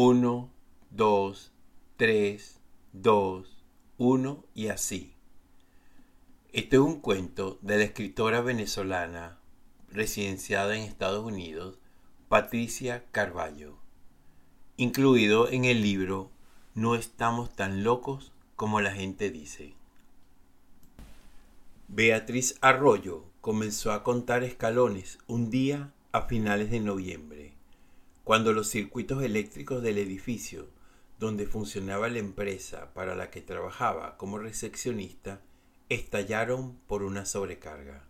1, 2, 3, 2, 1 y así. Este es un cuento de la escritora venezolana residenciada en Estados Unidos, Patricia Carballo, incluido en el libro No estamos tan locos como la gente dice. Beatriz Arroyo comenzó a contar escalones un día a finales de noviembre, cuando los circuitos eléctricos del edificio donde funcionaba la empresa para la que trabajaba como recepcionista estallaron por una sobrecarga.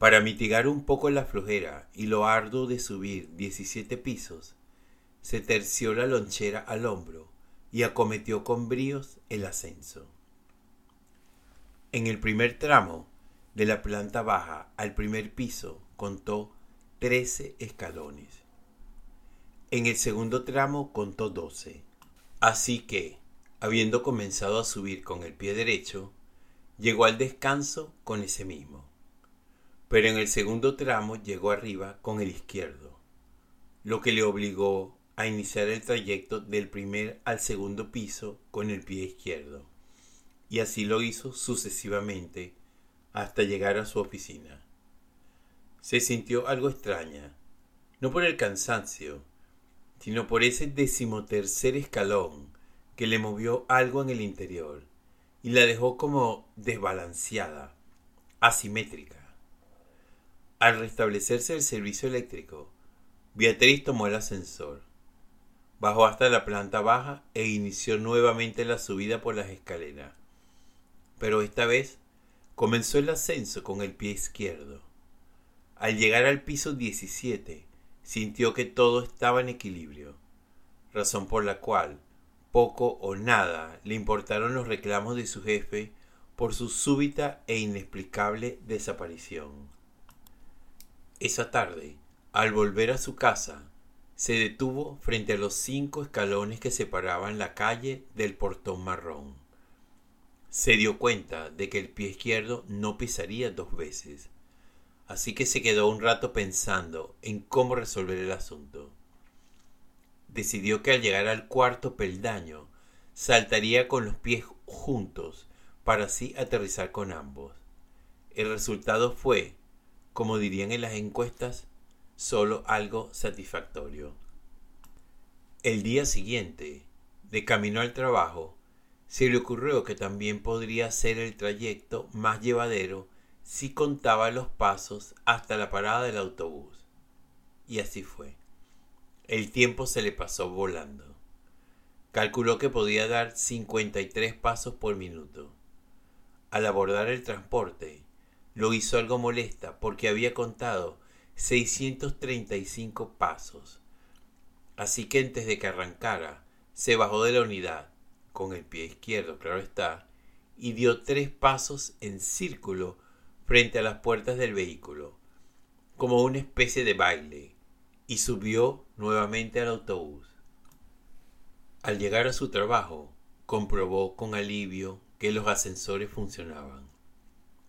Para mitigar un poco la flojera y lo arduo de subir 17 pisos, se terció la lonchera al hombro y acometió con bríos el ascenso. En el primer tramo, de la planta baja al primer piso, contó 13 escalones. En el segundo tramo contó 12. Así que, habiendo comenzado a subir con el pie derecho, llegó al descanso con ese mismo. Pero en el segundo tramo llegó arriba con el izquierdo, lo que le obligó a iniciar el trayecto del primer al segundo piso con el pie izquierdo. Y así lo hizo sucesivamente hasta llegar a su oficina. Se sintió algo extraña, no por el cansancio, sino por ese decimotercer escalón que le movió algo en el interior y la dejó como desbalanceada, asimétrica. Al restablecerse el servicio eléctrico, Beatriz tomó el ascensor, bajó hasta la planta baja e inició nuevamente la subida por las escaleras. Pero esta vez comenzó el ascenso con el pie izquierdo. Al llegar al piso 17, sintió que todo estaba en equilibrio, razón por la cual poco o nada le importaron los reclamos de su jefe por su súbita e inexplicable desaparición. Esa tarde, al volver a su casa, se detuvo frente a los cinco escalones que separaban la calle del portón marrón. Se dio cuenta de que el pie izquierdo no pisaría dos veces, así que se quedó un rato pensando en cómo resolver el asunto decidió que al llegar al cuarto peldaño saltaría con los pies juntos para así aterrizar con ambos. El resultado fue, como dirían en las encuestas, solo algo satisfactorio. El día siguiente, de camino al trabajo, se le ocurrió que también podría ser el trayecto más llevadero si contaba los pasos hasta la parada del autobús. Y así fue. El tiempo se le pasó volando. Calculó que podía dar 53 pasos por minuto. Al abordar el transporte, lo hizo algo molesta porque había contado 635 pasos. Así que antes de que arrancara, se bajó de la unidad, con el pie izquierdo, claro está, y dio tres pasos en círculo frente a las puertas del vehículo, como una especie de baile y subió nuevamente al autobús. Al llegar a su trabajo, comprobó con alivio que los ascensores funcionaban.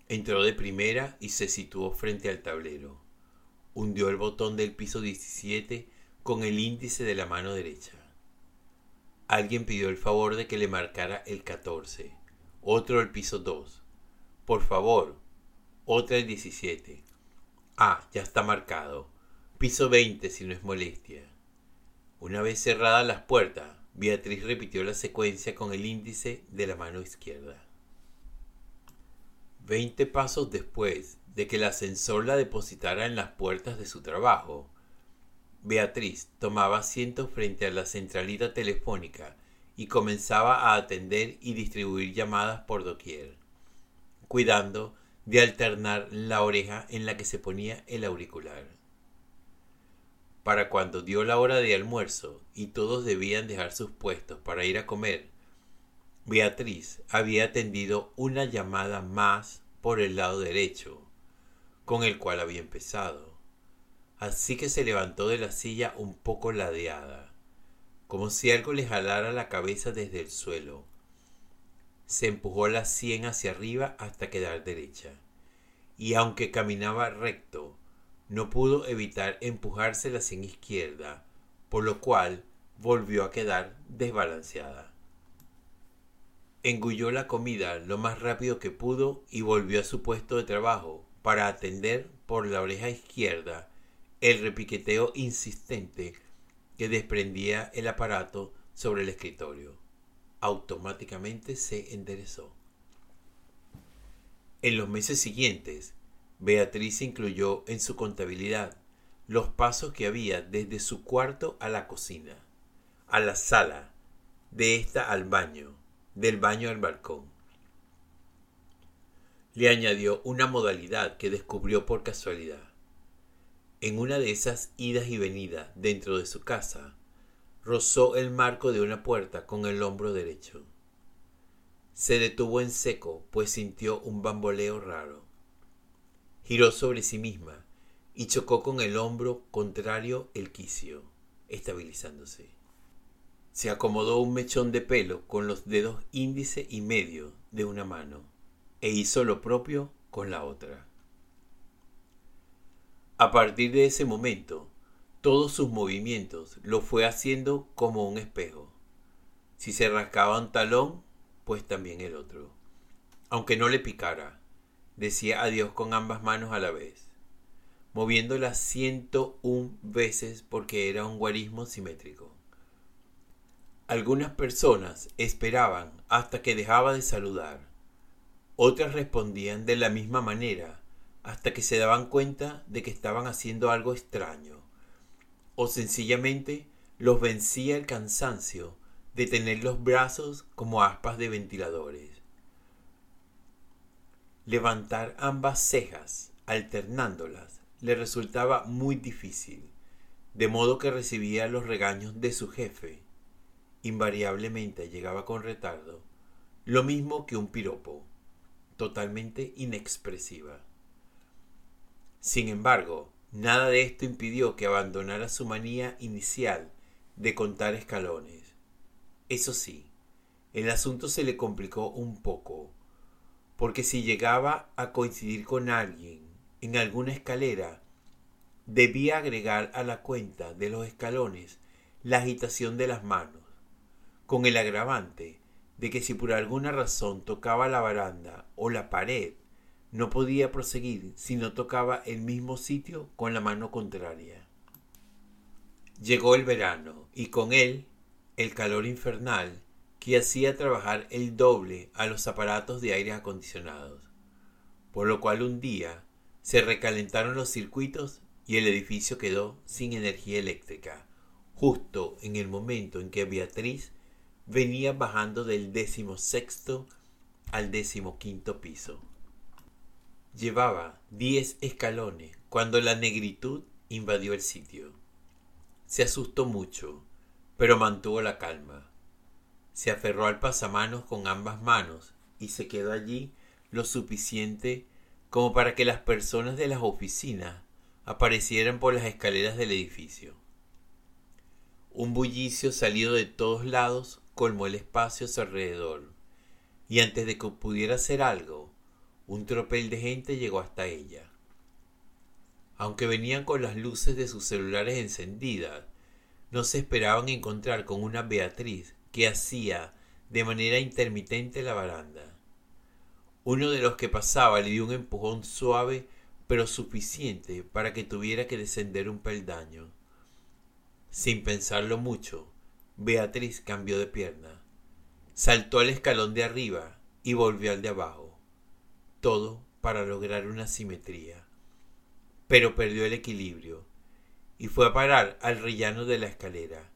Entró de primera y se situó frente al tablero. Hundió el botón del piso 17 con el índice de la mano derecha. Alguien pidió el favor de que le marcara el 14, otro el piso 2. Por favor, otra el 17. Ah, ya está marcado. Piso 20 si no es molestia. Una vez cerradas las puertas, Beatriz repitió la secuencia con el índice de la mano izquierda. Veinte pasos después de que el ascensor la depositara en las puertas de su trabajo, Beatriz tomaba asiento frente a la centralita telefónica y comenzaba a atender y distribuir llamadas por doquier, cuidando de alternar la oreja en la que se ponía el auricular para cuando dio la hora de almuerzo y todos debían dejar sus puestos para ir a comer, Beatriz había atendido una llamada más por el lado derecho, con el cual había empezado. Así que se levantó de la silla un poco ladeada, como si algo le jalara la cabeza desde el suelo. Se empujó la sien hacia arriba hasta quedar derecha, y aunque caminaba recto, no pudo evitar empujarse la sien izquierda por lo cual volvió a quedar desbalanceada. Engulló la comida lo más rápido que pudo y volvió a su puesto de trabajo para atender por la oreja izquierda el repiqueteo insistente que desprendía el aparato sobre el escritorio. Automáticamente se enderezó. En los meses siguientes, Beatriz incluyó en su contabilidad los pasos que había desde su cuarto a la cocina, a la sala, de esta al baño, del baño al balcón. Le añadió una modalidad que descubrió por casualidad. En una de esas idas y venidas dentro de su casa, rozó el marco de una puerta con el hombro derecho. Se detuvo en seco, pues sintió un bamboleo raro. Giró sobre sí misma y chocó con el hombro contrario el quicio, estabilizándose. Se acomodó un mechón de pelo con los dedos índice y medio de una mano e hizo lo propio con la otra. A partir de ese momento, todos sus movimientos lo fue haciendo como un espejo. Si se rascaba un talón, pues también el otro. Aunque no le picara, decía adiós con ambas manos a la vez, moviéndolas ciento un veces porque era un guarismo simétrico. Algunas personas esperaban hasta que dejaba de saludar. Otras respondían de la misma manera hasta que se daban cuenta de que estaban haciendo algo extraño. O sencillamente los vencía el cansancio de tener los brazos como aspas de ventiladores. Levantar ambas cejas, alternándolas, le resultaba muy difícil, de modo que recibía los regaños de su jefe invariablemente llegaba con retardo, lo mismo que un piropo, totalmente inexpresiva. Sin embargo, nada de esto impidió que abandonara su manía inicial de contar escalones. Eso sí, el asunto se le complicó un poco, porque si llegaba a coincidir con alguien en alguna escalera, debía agregar a la cuenta de los escalones la agitación de las manos con el agravante de que si por alguna razón tocaba la baranda o la pared, no podía proseguir si no tocaba el mismo sitio con la mano contraria. Llegó el verano y con él el calor infernal que hacía trabajar el doble a los aparatos de aire acondicionados, por lo cual un día se recalentaron los circuitos y el edificio quedó sin energía eléctrica, justo en el momento en que Beatriz venía bajando del décimo sexto al décimo quinto piso. Llevaba diez escalones cuando la negritud invadió el sitio. Se asustó mucho, pero mantuvo la calma. Se aferró al pasamanos con ambas manos y se quedó allí lo suficiente como para que las personas de las oficinas aparecieran por las escaleras del edificio. Un bullicio salido de todos lados colmó el espacio a su alrededor, y antes de que pudiera hacer algo, un tropel de gente llegó hasta ella. Aunque venían con las luces de sus celulares encendidas, no se esperaban encontrar con una Beatriz que hacía de manera intermitente la baranda. Uno de los que pasaba le dio un empujón suave pero suficiente para que tuviera que descender un peldaño. Sin pensarlo mucho, Beatriz cambió de pierna, saltó al escalón de arriba y volvió al de abajo, todo para lograr una simetría. Pero perdió el equilibrio y fue a parar al rellano de la escalera,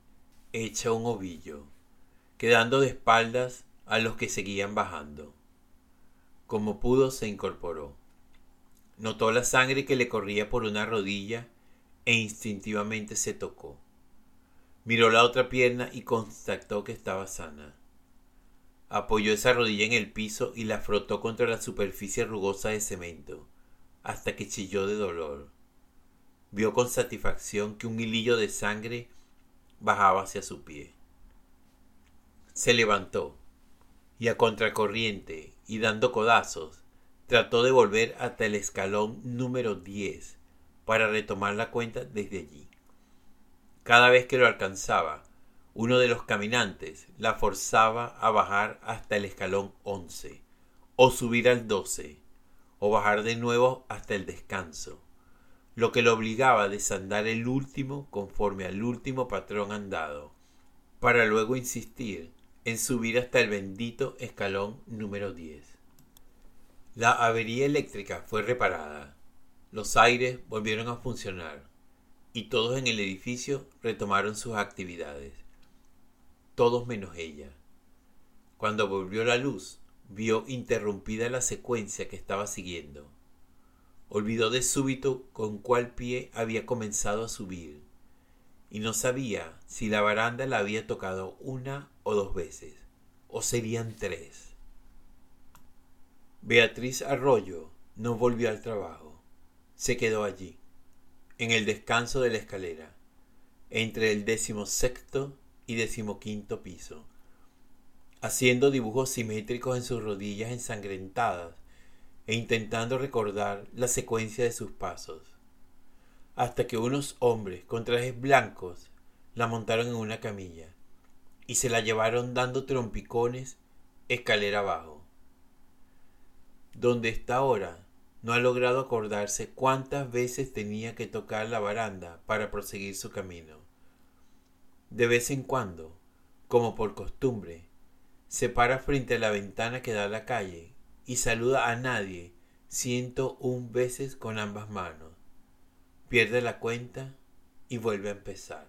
hecha un ovillo, quedando de espaldas a los que seguían bajando. Como pudo se incorporó. Notó la sangre que le corría por una rodilla e instintivamente se tocó. Miró la otra pierna y constató que estaba sana. Apoyó esa rodilla en el piso y la frotó contra la superficie rugosa de cemento, hasta que chilló de dolor. Vio con satisfacción que un hilillo de sangre bajaba hacia su pie. Se levantó y a contracorriente y dando codazos, trató de volver hasta el escalón número 10 para retomar la cuenta desde allí Cada vez que lo alcanzaba, uno de los caminantes la forzaba a bajar hasta el escalón 11, o subir al 12, o bajar de nuevo hasta el descanso, lo que lo obligaba a desandar el último conforme al último patrón andado, para luego insistir en subir hasta el bendito escalón número 10. La avería eléctrica fue reparada, los aires volvieron a funcionar y todos en el edificio retomaron sus actividades, todos menos ella. Cuando volvió la luz, vio interrumpida la secuencia que estaba siguiendo. Olvidó de súbito con cuál pie había comenzado a subir, y no sabía si la baranda la había tocado una o dos veces, o serían tres. Beatriz Arroyo no volvió al trabajo, se quedó allí, en el descanso de la escalera, entre el decimosexto y decimoquinto piso haciendo dibujos simétricos en sus rodillas ensangrentadas e intentando recordar la secuencia de sus pasos, hasta que unos hombres con trajes blancos la montaron en una camilla y se la llevaron dando trompicones escalera abajo. Donde está ahora, no ha logrado acordarse cuántas veces tenía que tocar la baranda para proseguir su camino. De vez en cuando, como por costumbre, se para frente a la ventana que da a la calle y saluda a nadie ciento un veces con ambas manos. Pierde la cuenta y vuelve a empezar.